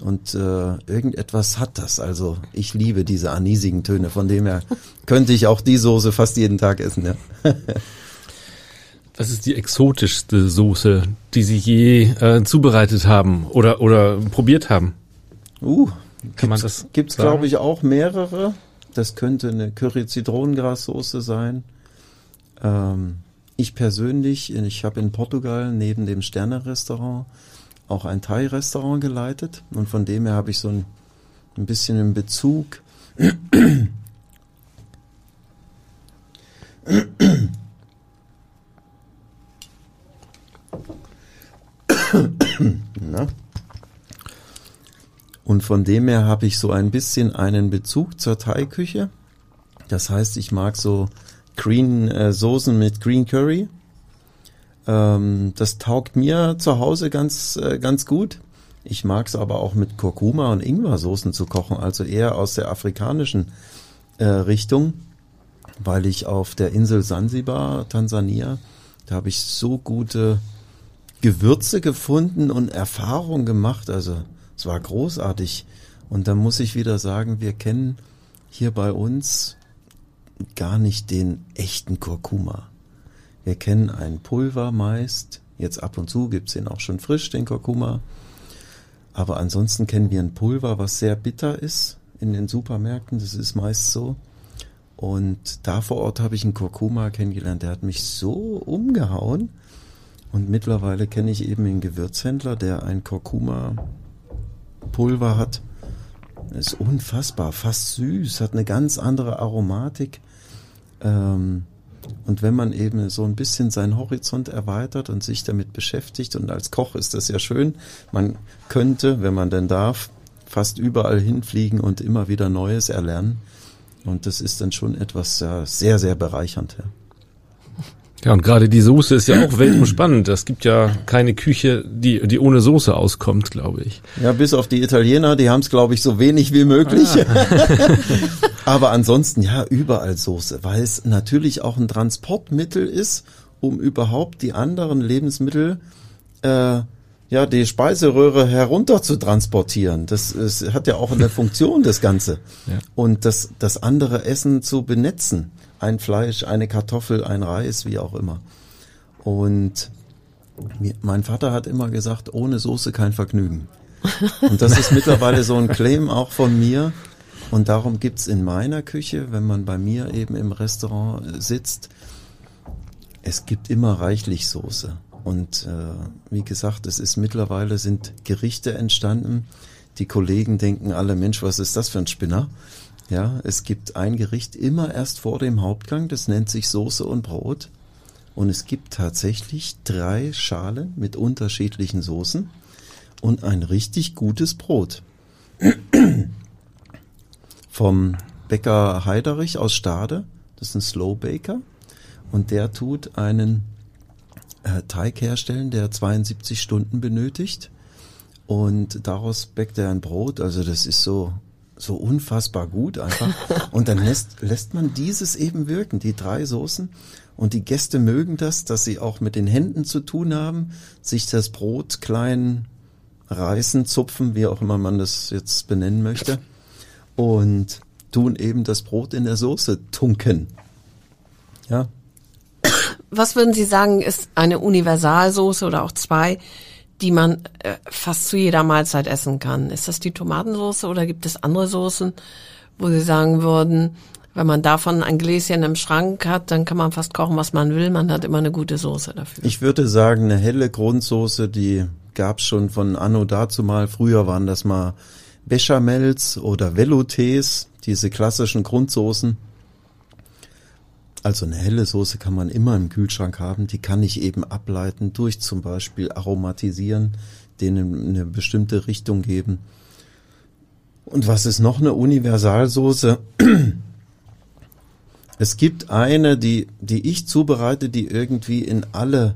Und äh, irgendetwas hat das. Also ich liebe diese anisigen Töne. Von dem her könnte ich auch die Soße fast jeden Tag essen. Ja. Was ist die exotischste Soße, die Sie je äh, zubereitet haben oder oder probiert haben? Uh, kann man das gibt's glaube ich auch mehrere. Das könnte eine Curry-Zitronengrassoße sein. Ähm, ich persönlich, ich habe in Portugal neben dem Sterne-Restaurant auch ein Thai-Restaurant geleitet und von dem her habe ich so ein, ein bisschen einen Bezug. Und von dem her habe ich so ein bisschen einen Bezug zur Thai-Küche. Das heißt, ich mag so Green äh, Soßen mit Green Curry. Ähm, das taugt mir zu Hause ganz, äh, ganz gut. Ich mag es aber auch mit Kurkuma und Ingwer Soßen zu kochen, also eher aus der afrikanischen äh, Richtung. weil ich auf der Insel Sansibar, Tansania, da habe ich so gute Gewürze gefunden und Erfahrungen gemacht. Also es war großartig. Und da muss ich wieder sagen, wir kennen hier bei uns gar nicht den echten Kurkuma. Wir kennen ein Pulver meist. Jetzt ab und zu gibt's den auch schon frisch, den Kurkuma. Aber ansonsten kennen wir ein Pulver, was sehr bitter ist in den Supermärkten. Das ist meist so. Und da vor Ort habe ich einen Kurkuma kennengelernt. Der hat mich so umgehauen. Und mittlerweile kenne ich eben einen Gewürzhändler, der ein Kurkuma-Pulver hat. Ist unfassbar, fast süß, hat eine ganz andere Aromatik. Ähm, und wenn man eben so ein bisschen seinen Horizont erweitert und sich damit beschäftigt, und als Koch ist das ja schön, man könnte, wenn man denn darf, fast überall hinfliegen und immer wieder Neues erlernen. Und das ist dann schon etwas ja, sehr, sehr bereichernd. Ja. Ja, und gerade die Soße ist ja auch weltumspannend. Es gibt ja keine Küche, die, die ohne Soße auskommt, glaube ich. Ja, bis auf die Italiener, die haben es, glaube ich, so wenig wie möglich. Ah. Aber ansonsten, ja, überall Soße, weil es natürlich auch ein Transportmittel ist, um überhaupt die anderen Lebensmittel, äh, ja, die Speiseröhre herunter zu transportieren. Das, das hat ja auch eine Funktion, das Ganze. Ja. Und das, das andere Essen zu benetzen ein Fleisch, eine Kartoffel, ein Reis, wie auch immer. Und mein Vater hat immer gesagt, ohne Soße kein Vergnügen. Und das ist mittlerweile so ein Claim auch von mir. Und darum gibt's in meiner Küche, wenn man bei mir eben im Restaurant sitzt, es gibt immer reichlich Soße. Und äh, wie gesagt, es ist mittlerweile sind Gerichte entstanden. Die Kollegen denken alle, Mensch, was ist das für ein Spinner? Ja, es gibt ein Gericht immer erst vor dem Hauptgang, das nennt sich Soße und Brot. Und es gibt tatsächlich drei Schalen mit unterschiedlichen Soßen und ein richtig gutes Brot. Vom Bäcker Heiderich aus Stade, das ist ein Slow Baker, und der tut einen äh, Teig herstellen, der 72 Stunden benötigt. Und daraus bäckt er ein Brot, also das ist so so unfassbar gut einfach. Und dann lässt, lässt man dieses eben wirken, die drei Soßen. Und die Gäste mögen das, dass sie auch mit den Händen zu tun haben, sich das Brot klein reißen, zupfen, wie auch immer man das jetzt benennen möchte. Und tun eben das Brot in der Soße tunken. Ja. Was würden Sie sagen, ist eine Universalsoße oder auch zwei, die man äh, fast zu jeder Mahlzeit essen kann. Ist das die Tomatensauce oder gibt es andere Soßen, wo Sie sagen würden, wenn man davon ein Gläschen im Schrank hat, dann kann man fast kochen, was man will. Man hat immer eine gute Soße dafür. Ich würde sagen, eine helle Grundsoße, die gab's schon von Anno dazu mal. Früher waren das mal Bechamels oder Veloutés, diese klassischen Grundsoßen. Also eine helle Soße kann man immer im Kühlschrank haben. Die kann ich eben ableiten durch zum Beispiel aromatisieren, denen eine bestimmte Richtung geben. Und was ist noch eine Universalsoße? Es gibt eine, die, die ich zubereite, die irgendwie in alle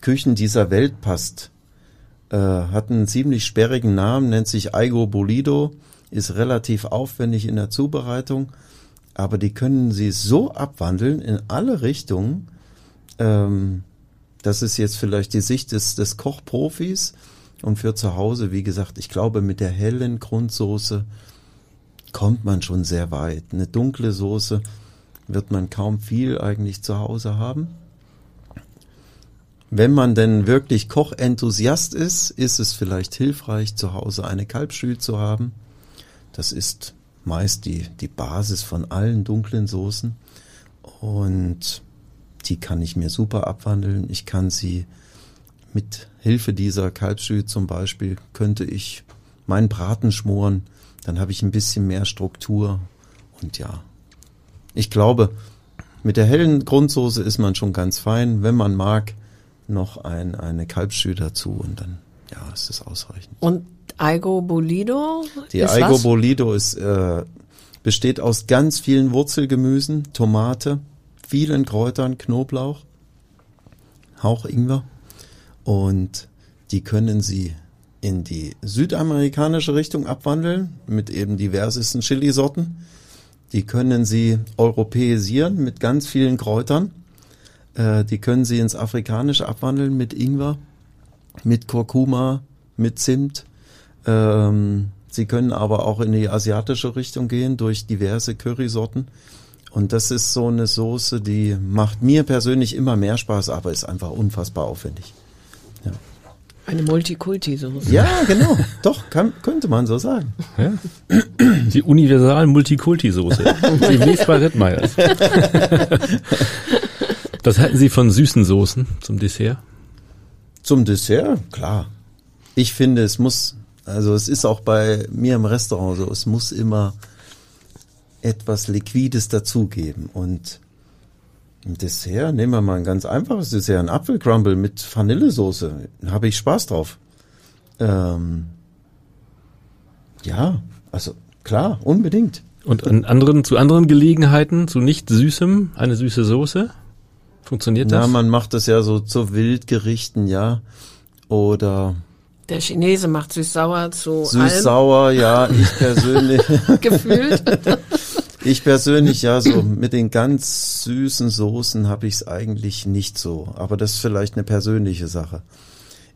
Küchen dieser Welt passt. Äh, hat einen ziemlich sperrigen Namen, nennt sich Aigo Bolido, ist relativ aufwendig in der Zubereitung aber die können sie so abwandeln in alle Richtungen. Ähm, das ist jetzt vielleicht die Sicht des, des Kochprofis. Und für zu Hause, wie gesagt, ich glaube, mit der hellen Grundsoße kommt man schon sehr weit. Eine dunkle Soße wird man kaum viel eigentlich zu Hause haben. Wenn man denn wirklich Kochenthusiast ist, ist es vielleicht hilfreich, zu Hause eine Kalbschül zu haben. Das ist meist die, die Basis von allen dunklen Soßen. Und die kann ich mir super abwandeln. Ich kann sie mit Hilfe dieser Kalbsschü zum Beispiel, könnte ich meinen Braten schmoren. Dann habe ich ein bisschen mehr Struktur. Und ja, ich glaube, mit der hellen Grundsoße ist man schon ganz fein. Wenn man mag, noch ein, eine Kalbsschü dazu und dann, ja, ist das ausreichend. Und Aigo Bolido? Die Aigo was? Bolido ist, äh, besteht aus ganz vielen Wurzelgemüsen, Tomate, vielen Kräutern, Knoblauch, Hauch Ingwer. Und die können Sie in die südamerikanische Richtung abwandeln mit eben diversesten Chilisorten. Die können Sie europäisieren mit ganz vielen Kräutern. Äh, die können Sie ins Afrikanische abwandeln mit Ingwer, mit Kurkuma, mit Zimt. Ähm, Sie können aber auch in die asiatische Richtung gehen durch diverse Currysorten. Und das ist so eine Soße, die macht mir persönlich immer mehr Spaß, aber ist einfach unfassbar aufwendig. Ja. Eine Multikulti-Soße. Ja, genau. Doch, kann, könnte man so sagen. Ja? Die universal Multikulti-Soße. Demnächst bei Rittmeiers. Was halten Sie von süßen Soßen zum Dessert? Zum Dessert, klar. Ich finde, es muss, also es ist auch bei mir im Restaurant so, es muss immer etwas Liquides dazugeben. Und ein Dessert, nehmen wir mal ein ganz einfaches Dessert, ein Apfelcrumble mit Vanillesoße, habe ich Spaß drauf. Ähm, ja, also klar, unbedingt. Und an anderen, zu anderen Gelegenheiten, zu nicht süßem, eine süße Soße? Funktioniert das? Na, man macht das ja so zu Wildgerichten, ja. Oder Der Chinese macht süß-sauer zu süß-sauer, ja. Ich persönlich, gefühlt. ich persönlich, ja, so mit den ganz süßen Soßen habe ich es eigentlich nicht so. Aber das ist vielleicht eine persönliche Sache.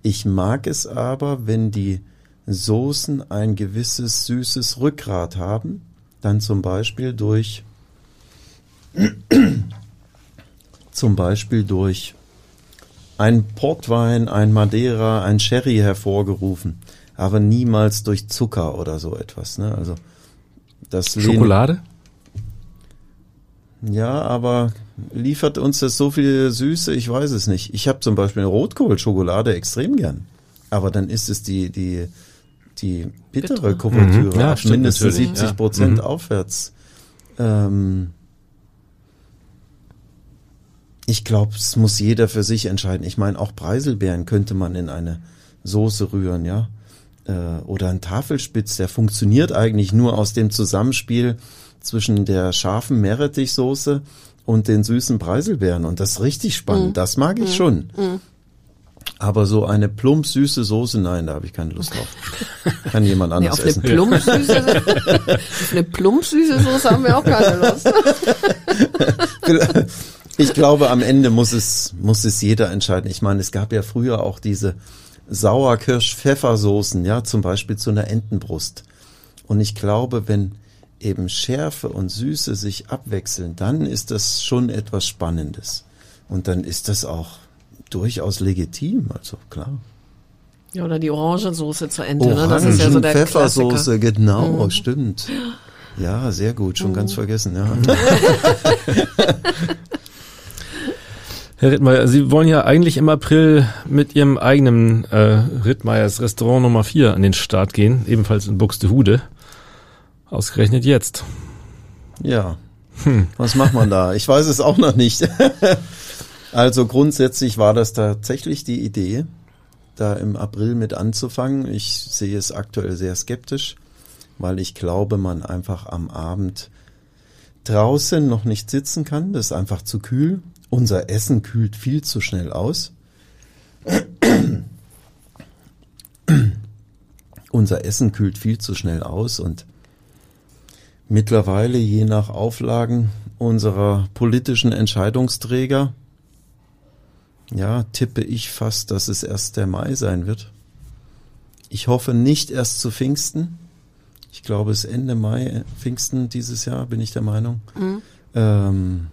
Ich mag es aber, wenn die Soßen ein gewisses süßes Rückgrat haben, dann zum Beispiel durch zum Beispiel durch ein Portwein, ein Madeira, ein Sherry hervorgerufen, aber niemals durch Zucker oder so etwas. Ne? Also das Schokolade? Ja, aber liefert uns das so viel Süße? Ich weiß es nicht. Ich habe zum Beispiel Rotkohlschokolade extrem gern, aber dann ist es die die die bittere Bittere. Kuvertüre, Mhm. Ja, mindestens natürlich, 70 ja. Prozent Mhm. aufwärts. Ähm, ich glaube, es muss jeder für sich entscheiden. Ich meine, auch Preiselbeeren könnte man in eine Soße rühren, ja. Äh, oder ein Tafelspitz, der funktioniert eigentlich nur aus dem Zusammenspiel zwischen der scharfen Meerrettichsoße und den süßen Preiselbeeren. Und das ist richtig spannend. Das mag ich schon. Aber so eine plump süße Soße, nein, da habe ich keine Lust drauf. Kann jemand Nee, anders auf eine essen. plumpsüße, auf eine plumpsüße Soße haben wir auch keine Lust. Ich glaube, am Ende muss es, muss es jeder entscheiden. Ich meine, es gab ja früher auch diese Sauerkirsch-Pfeffersoßen, ja, zum Beispiel zu einer Entenbrust. Und ich glaube, wenn eben Schärfe und Süße sich abwechseln, dann ist das schon etwas Spannendes. Und dann ist das auch durchaus legitim, also klar. Ja, oder die Orangensoße zur Ente, ne? Das ist ja so der Pfeffersoße, Klassiker. genau, stimmt. Ja, sehr gut, schon ganz vergessen, ja. Herr Rittmeier, Sie wollen ja eigentlich im April mit Ihrem eigenen äh, Rittmeiers Restaurant Nummer 4 an den Start gehen, ebenfalls in Buxtehude. Ausgerechnet jetzt. Ja. Was macht man da? Ich weiß es auch noch nicht. also grundsätzlich war das tatsächlich die Idee, da im April mit anzufangen. Ich sehe es aktuell sehr skeptisch, weil ich glaube, man einfach am Abend draußen noch nicht sitzen kann. Das ist einfach zu kühl. Unser Essen kühlt viel zu schnell aus. Unser Essen kühlt viel zu schnell aus und mittlerweile je nach Auflagen unserer politischen Entscheidungsträger, ja, tippe ich fast, dass es erst der Mai sein wird. Ich hoffe nicht erst zu Pfingsten. Ich glaube, es ist Ende Mai, Pfingsten dieses Jahr, bin ich der Meinung. Ähm,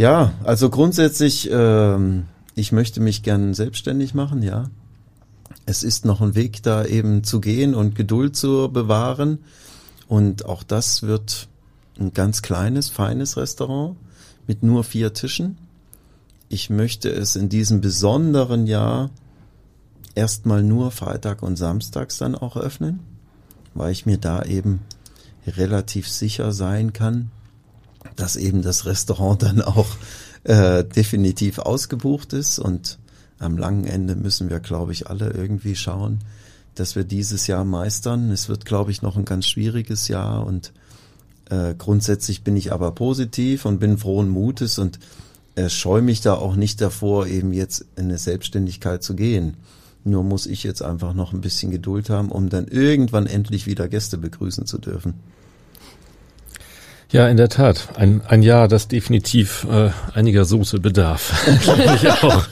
ja, also grundsätzlich, ähm, ich möchte mich gern selbstständig machen, ja. Es ist noch ein Weg da eben zu gehen und Geduld zu bewahren. Und auch das wird ein ganz kleines, feines Restaurant mit nur vier Tischen. Ich möchte es in diesem besonderen Jahr erstmal nur Freitag und Samstags dann auch öffnen, weil ich mir da eben relativ sicher sein kann, dass eben das Restaurant dann auch äh, definitiv ausgebucht ist und am langen Ende müssen wir, glaube ich, alle irgendwie schauen, dass wir dieses Jahr meistern. Es wird, glaube ich, noch ein ganz schwieriges Jahr und äh, grundsätzlich bin ich aber positiv und bin frohen Mutes und äh, scheue mich da auch nicht davor, eben jetzt in eine Selbstständigkeit zu gehen. Nur muss ich jetzt einfach noch ein bisschen Geduld haben, um dann irgendwann endlich wieder Gäste begrüßen zu dürfen. Ja, in der Tat. Ein, ein Jahr, das definitiv äh, einiger Soße bedarf. Glaube ich auch.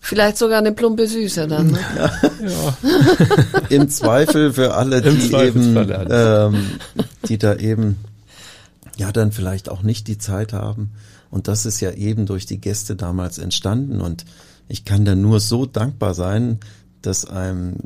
Vielleicht sogar eine plumpe Süße dann. Ne? ja. Im Zweifel für alle, die eben, ähm, die da eben, ja, dann vielleicht auch nicht die Zeit haben. Und das ist ja eben durch die Gäste damals entstanden. Und ich kann da nur so dankbar sein, dass einem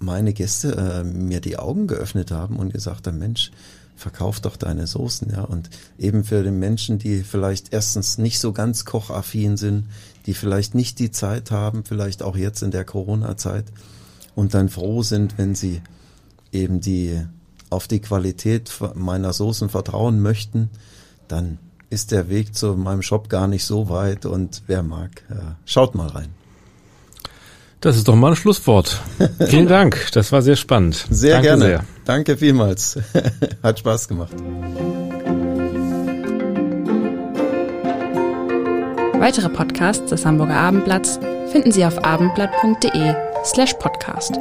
meine Gäste äh, mir die Augen geöffnet haben und gesagt haben, Mensch, verkauf doch deine Soßen, ja. Und eben für den Menschen, die vielleicht erstens nicht so ganz kochaffin sind, die vielleicht nicht die Zeit haben, vielleicht auch jetzt in der Corona-Zeit und dann froh sind, wenn sie eben die auf die Qualität meiner Soßen vertrauen möchten, dann ist der Weg zu meinem Shop gar nicht so weit und wer mag, ja, äh, schaut mal rein. Das ist doch mal ein Schlusswort. Vielen Dank, das war sehr spannend. Sehr Danke gerne. Sehr. Danke vielmals. Hat Spaß gemacht. Weitere Podcasts des Hamburger Abendblatts finden Sie auf abendblatt.de slash podcast.